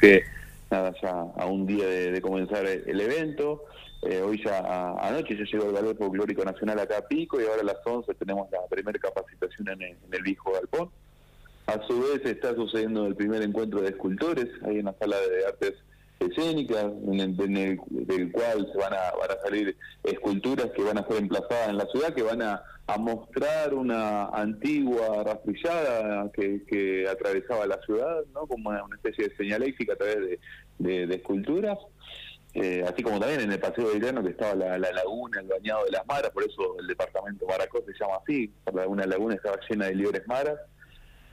que nada, ya a un día de, comenzar el, evento. Eh, hoy ya anoche ya llegó el Ballet Folclórico Nacional acá a Pico y ahora a las 11 tenemos la primera capacitación en el, en el Viejo Galpón. A su vez está sucediendo el primer encuentro de escultores ahí en la sala de artes escénicas, en el, del cual se van a, van a salir esculturas que van a ser emplazadas en la ciudad, que van a, mostrar una antigua rastrillada que, atravesaba la ciudad, ¿no? como una, especie de señaléfica a través de, esculturas. Eh, así como también en el Paseo de Llano que estaba la, laguna, el bañado de las maras, por eso el departamento Maracó se llama así, una laguna estaba llena de libres maras,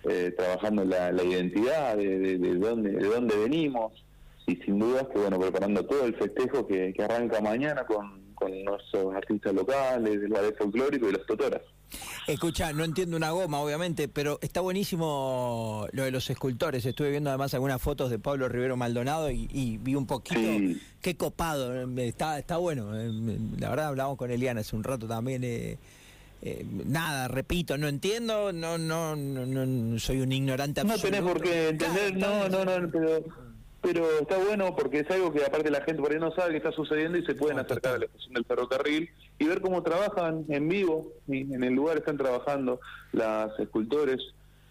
eh, trabajando la, identidad de, de, dónde, de dónde venimos, y sin dudas que bueno preparando todo el festejo que, arranca mañana con, nuestros artistas locales, del ballet folclórico y los totoras. Escucha, no entiendo una goma, obviamente, pero está buenísimo lo de los escultores. Estuve viendo además algunas fotos de Pablo Rivero Maldonado y, vi un poquito. Qué copado, está, está bueno. La verdad, hablamos con Eliana hace un rato también. Eh, eh, nada, repito, no entiendo, no, no, no, soy un ignorante absoluto. No tenés por qué entender, no, no, no, pero pero está bueno porque es algo que aparte la gente por ahí no sabe que está sucediendo y se pueden acercar a la estación del ferrocarril y ver cómo trabajan en vivo, y en el lugar están trabajando las escultores,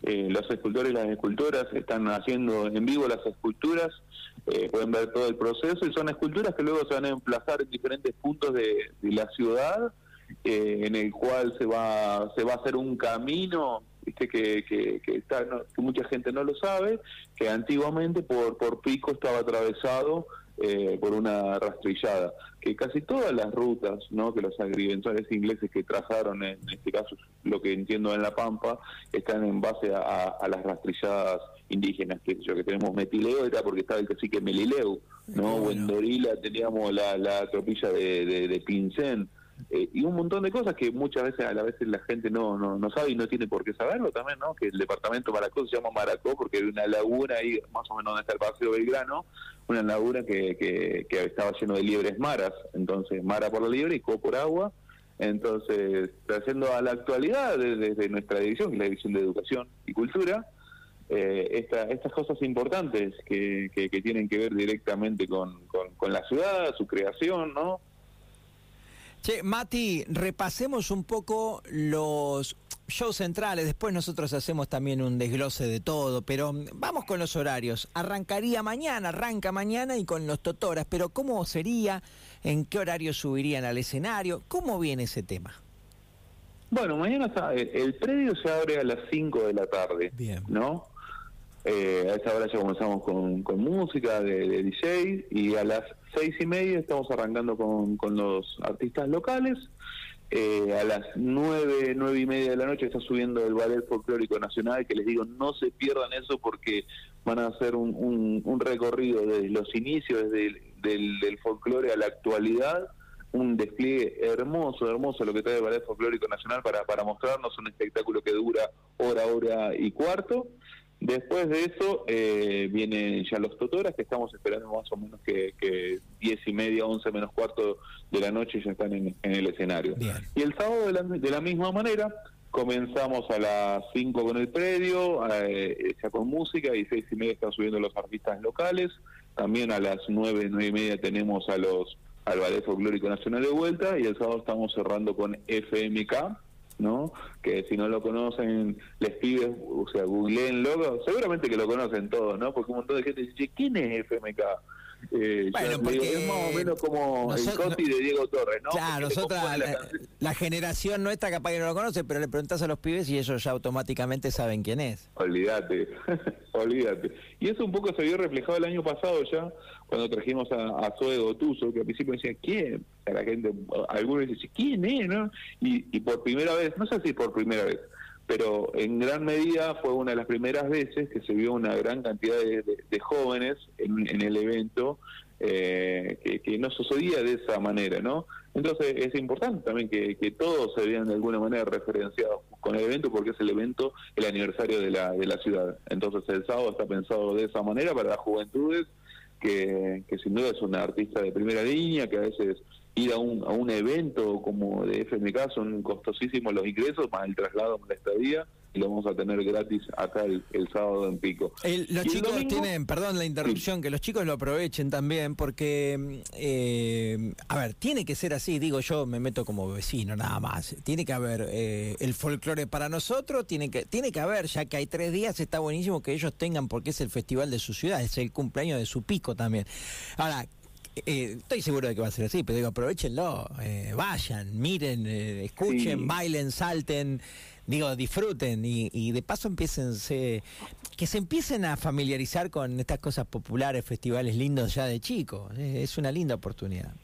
eh, los escultores y las escultoras están haciendo en vivo las esculturas, eh, pueden ver todo el proceso y son esculturas que luego se van a emplazar en diferentes puntos de, la ciudad, eh, en el cual se va, se va a hacer un camino viste que, que, está, que mucha gente no lo sabe, que antiguamente por, por Pico estaba atravesado eh, por una rastrillada, que casi todas las rutas ¿no? que los agrimensores ingleses que trazaron, en este caso lo que entiendo en La Pampa, están en base a, las rastrilladas indígenas, que yo que tenemos Metileo era porque estaba el cacique Melileu, ¿no? O en Dorila teníamos la, la tropilla de, de, de Pincén, eh, y un montón de cosas que muchas veces a la vez la gente no, no, no sabe y no tiene por qué saberlo también, ¿no? Que el departamento Maracó se llama Maracó porque hay una laguna ahí, más o menos donde está el Paseo Belgrano, una laguna que, que, estaba lleno de liebres maras, entonces mara por la liebre y co por agua, entonces trayendo a la actualidad desde, nuestra división, que es la división de Educación y Cultura, eh, esta, estas cosas importantes que, que, tienen que ver directamente con, con, con la ciudad, su creación, ¿no? Che, Mati, repasemos un poco los shows centrales, después nosotros hacemos también un desglose de todo, pero vamos con los horarios. Arrancaría mañana, arranca mañana y con los Totoras, pero ¿cómo sería? ¿En qué horario subirían al escenario? ¿Cómo viene ese tema? Bueno, mañana el predio se abre a las 5 de la tarde, Bien. ¿no? Eh, a esa hora ya comenzamos con, música de, de, DJ y a las seis y media estamos arrancando con, con los artistas locales. Eh, a las nueve, nueve y media de la noche está subiendo el Ballet Folclórico Nacional, que les digo, no se pierdan eso porque van a hacer un, un, recorrido desde los inicios, desde del, del folclore a la actualidad, un despliegue hermoso, hermoso lo que trae el Ballet Folclórico Nacional para, para mostrarnos un espectáculo que dura hora, hora y cuarto. Después de eso eh, vienen ya los tutoras que estamos esperando más o menos que, que 10 y media, 11 menos cuarto de la noche ya están en, el escenario. Y el sábado de la, de la, misma manera comenzamos a las 5 con el predio, eh, ya con música, y 6 y media están subiendo los artistas locales. También a las 9, 9 y media tenemos a los al Ballet Folclórico Nacional de vuelta y el sábado estamos cerrando con FMK ¿no? Que si no lo conocen, les pides, o sea, googleen logo, seguramente que lo conocen todos, ¿no? Porque un montón de gente dice, ¿quién es FMK? Eh, bueno, porque es más o menos como el Coti de Diego Torres, ¿no? Claro, nosotros, la, generación nuestra capaz que no lo conoce, pero le preguntas a los pibes y ellos ya automáticamente saben quién es. Olvídate, olvídate. Y eso un poco se vio reflejado el año pasado ya, cuando trajimos a, a Zoe Gotuso, que al principio decía, ¿quién? A la gente, algunos decían, ¿quién es? ¿no? Y, y por primera vez, no sé si por primera vez, pero en gran medida fue una de las primeras veces que se vio una gran cantidad de, jóvenes en, el evento eh, que, no sucedía de esa manera, ¿no? Entonces es importante también que, todos se vean de alguna manera referenciados con el evento porque es el evento, el aniversario de la, de la ciudad. Entonces el sábado está pensado de esa manera para las juventudes, que, que sin duda es una artista de primera línea, que a veces ir a un, a un evento como de FMK son costosísimos los ingresos, más el traslado, más la estadía, y lo vamos a tener gratis acá el, sábado en Pico. los chicos tienen, perdón la interrupción, que los chicos lo aprovechen también porque, eh, a ver, tiene que ser así, digo yo me meto como vecino nada más, tiene que haber eh, el folclore para nosotros, tiene que, tiene que haber, ya que hay tres días, está buenísimo que ellos tengan porque es el festival de su ciudad, es el cumpleaños de su pico también. Ahora, eh, estoy seguro de que va a ser así, pero digo, aprovechenlo, eh, vayan, miren, eh, escuchen, bailen, salten, digo, disfruten y, de paso empiecen, que se empiecen a familiarizar con estas cosas populares, festivales lindos ya de chicos. es una linda oportunidad.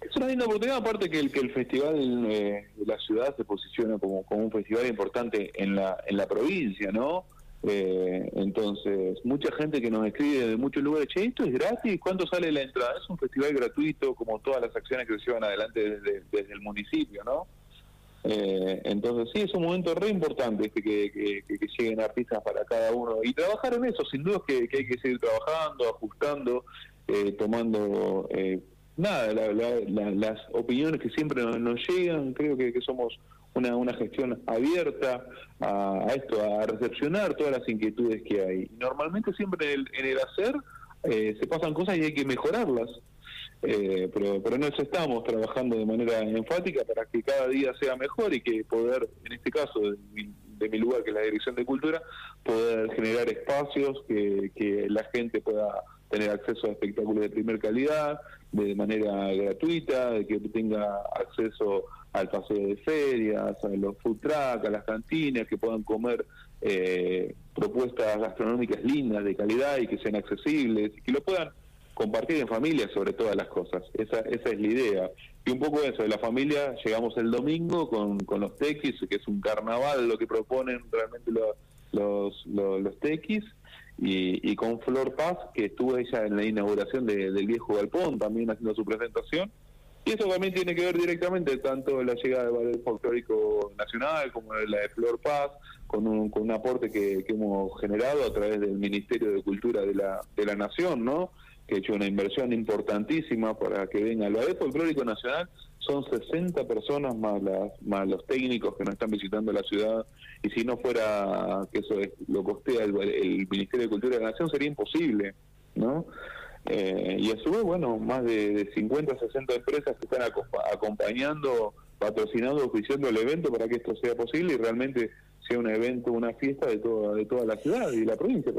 Es una linda oportunidad, aparte que el, que el festival de la ciudad se posiciona como, como un festival importante en la, en la provincia, ¿no? Eh, entonces, mucha gente que nos escribe de muchos lugares, che, ¿esto es gratis? ¿Cuánto sale la entrada? Es un festival gratuito, como todas las acciones que se llevan adelante desde, el municipio, ¿no? Eh, entonces, sí, es un momento re importante que, que, lleguen artistas para cada uno. Y trabajar en eso, sin duda que, hay que seguir trabajando, ajustando, eh, tomando, eh, nada, las opiniones que siempre nos, llegan. Creo que somos una, una gestión abierta a, esto, a recepcionar todas las inquietudes que hay. Normalmente siempre en el, hacer eh, se pasan cosas y hay que mejorarlas. Eh, pero, pero en eso estamos trabajando de manera enfática para que cada día sea mejor y que poder, en este caso de mi, lugar, que es la Dirección de Cultura, poder generar espacios que, que la gente pueda tener acceso a espectáculos de primer calidad, de manera gratuita, de que tenga acceso al paseo de ferias, a los food trucks, a las cantinas, que puedan comer eh, propuestas gastronómicas lindas, de calidad y que sean accesibles, y que lo puedan compartir en familia sobre todas las cosas. Esa, esa es la idea. Y un poco eso, de la familia, llegamos el domingo con, con los tequis, que es un carnaval lo que proponen realmente los, los, los, tequis, y, y, con Flor Paz, que estuvo ella en la inauguración del viejo galpón, también haciendo su presentación, y eso también tiene que ver directamente tanto la llegada del Ballet Folclórico Nacional como la de Flor Paz, con un, con un aporte que, hemos generado a través del Ministerio de Cultura de la, de la Nación, ¿no? que ha hecho una inversión importantísima para que venga el Ballet Folclórico Nacional. Son 60 personas más, las, más los técnicos que nos están visitando la ciudad. Y si no fuera que eso lo costea el, el Ministerio de Cultura de la Nación, sería imposible. ¿no? Eh, y a su vez, bueno, más de, 50 60 empresas que están acompañando, patrocinando, oficiando el evento para que esto sea posible y realmente sea un evento, una fiesta de toda, de toda la ciudad y la provincia.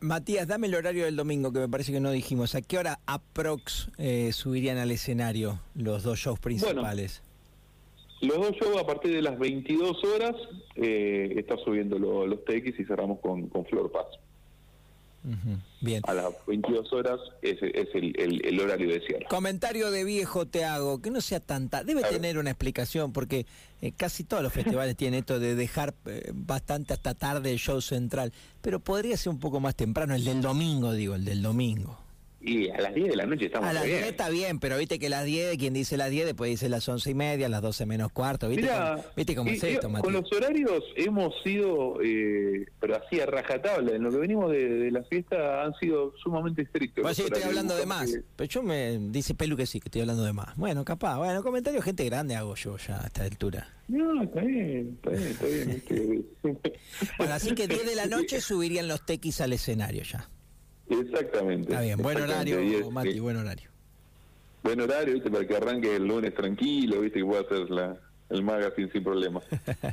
Matías, dame el horario del domingo, que me parece que no dijimos. ¿A qué hora aprox eh, subirían al escenario los dos shows principales? los dos shows a partir de las 22 horas eh, está subiendo los TX y cerramos con, con Flor Paz. Bien. A las 22 horas es, es el, horario de cierre. Comentario de viejo te hago, que no sea tanta. Debe tener una explicación, porque eh, casi todos los festivales tienen esto de dejar eh, bastante hasta tarde el show central. Pero podría ser un poco más temprano, el del domingo, digo, el del domingo. Y a las 10 de la noche estamos A las 10 está bien, pero viste que las 10, quien dice las 10, después dice las 11 y media, las 12 menos cuarto. ¿Viste, cómo, ¿viste cómo es esto, Con los horarios hemos sido, eh, pero así a rajatabla. En lo que venimos de, la fiesta han sido sumamente estrictos. Pues sí, estoy hablando de más. Pero yo me dice Pelu que sí, que estoy hablando de más. Bueno, capaz. Bueno, comentario gente grande hago yo ya a esta altura. No, está bien, está bien, está bien. bueno, así que 10 de la noche subirían los tequis al escenario ya. Exactamente. Está bien, buen horario, Mati, buen horario. Buen horario, ¿viste? Para que arranque el lunes tranquilo, ¿viste? Que pueda hacer la, el magazine sin problema.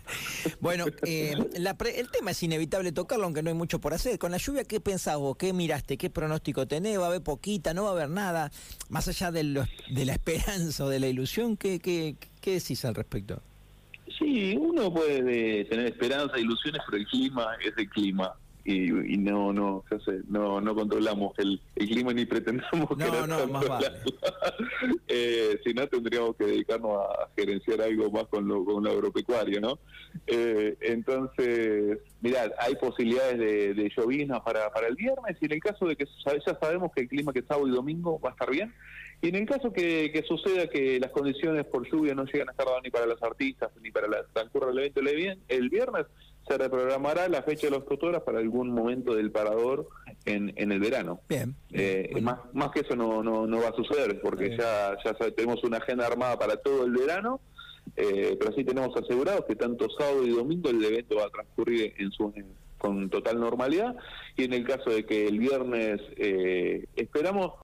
bueno, eh, el tema es inevitable tocarlo, aunque no hay mucho por hacer. Con la lluvia, ¿qué pensás vos? ¿Qué miraste? ¿Qué pronóstico tenés? ¿Va a haber poquita? ¿No va a haber nada? Más allá de, de la esperanza o de la ilusión, ¿qué, qué, qué decís al respecto? Sí, uno puede tener esperanza, ilusiones, pero el clima es el clima y, no no no no controlamos el, clima ni pretendamos no, no, más vale. eh, si no tendríamos que dedicarnos a gerenciar algo más con lo, con lo agropecuario no eh, entonces mirad hay posibilidades de, de lloviznas para, para el viernes y en el caso de que ya sabemos que el clima que sábado y domingo va a estar bien. Y en el caso que, que suceda que las condiciones por lluvia no llegan a estar ni para los artistas ni para la transcurra el evento el viernes se reprogramará la fecha de los tutoras para algún momento del parador en, en el verano. Bien. Eh, más, más que eso no, no, no va a suceder, porque ya, ya tenemos una agenda armada para todo el verano Eh, pero sí tenemos asegurados que tanto sábado y domingo el evento va a transcurrir en su con total normalidad y en el caso de que el viernes eh, esperamos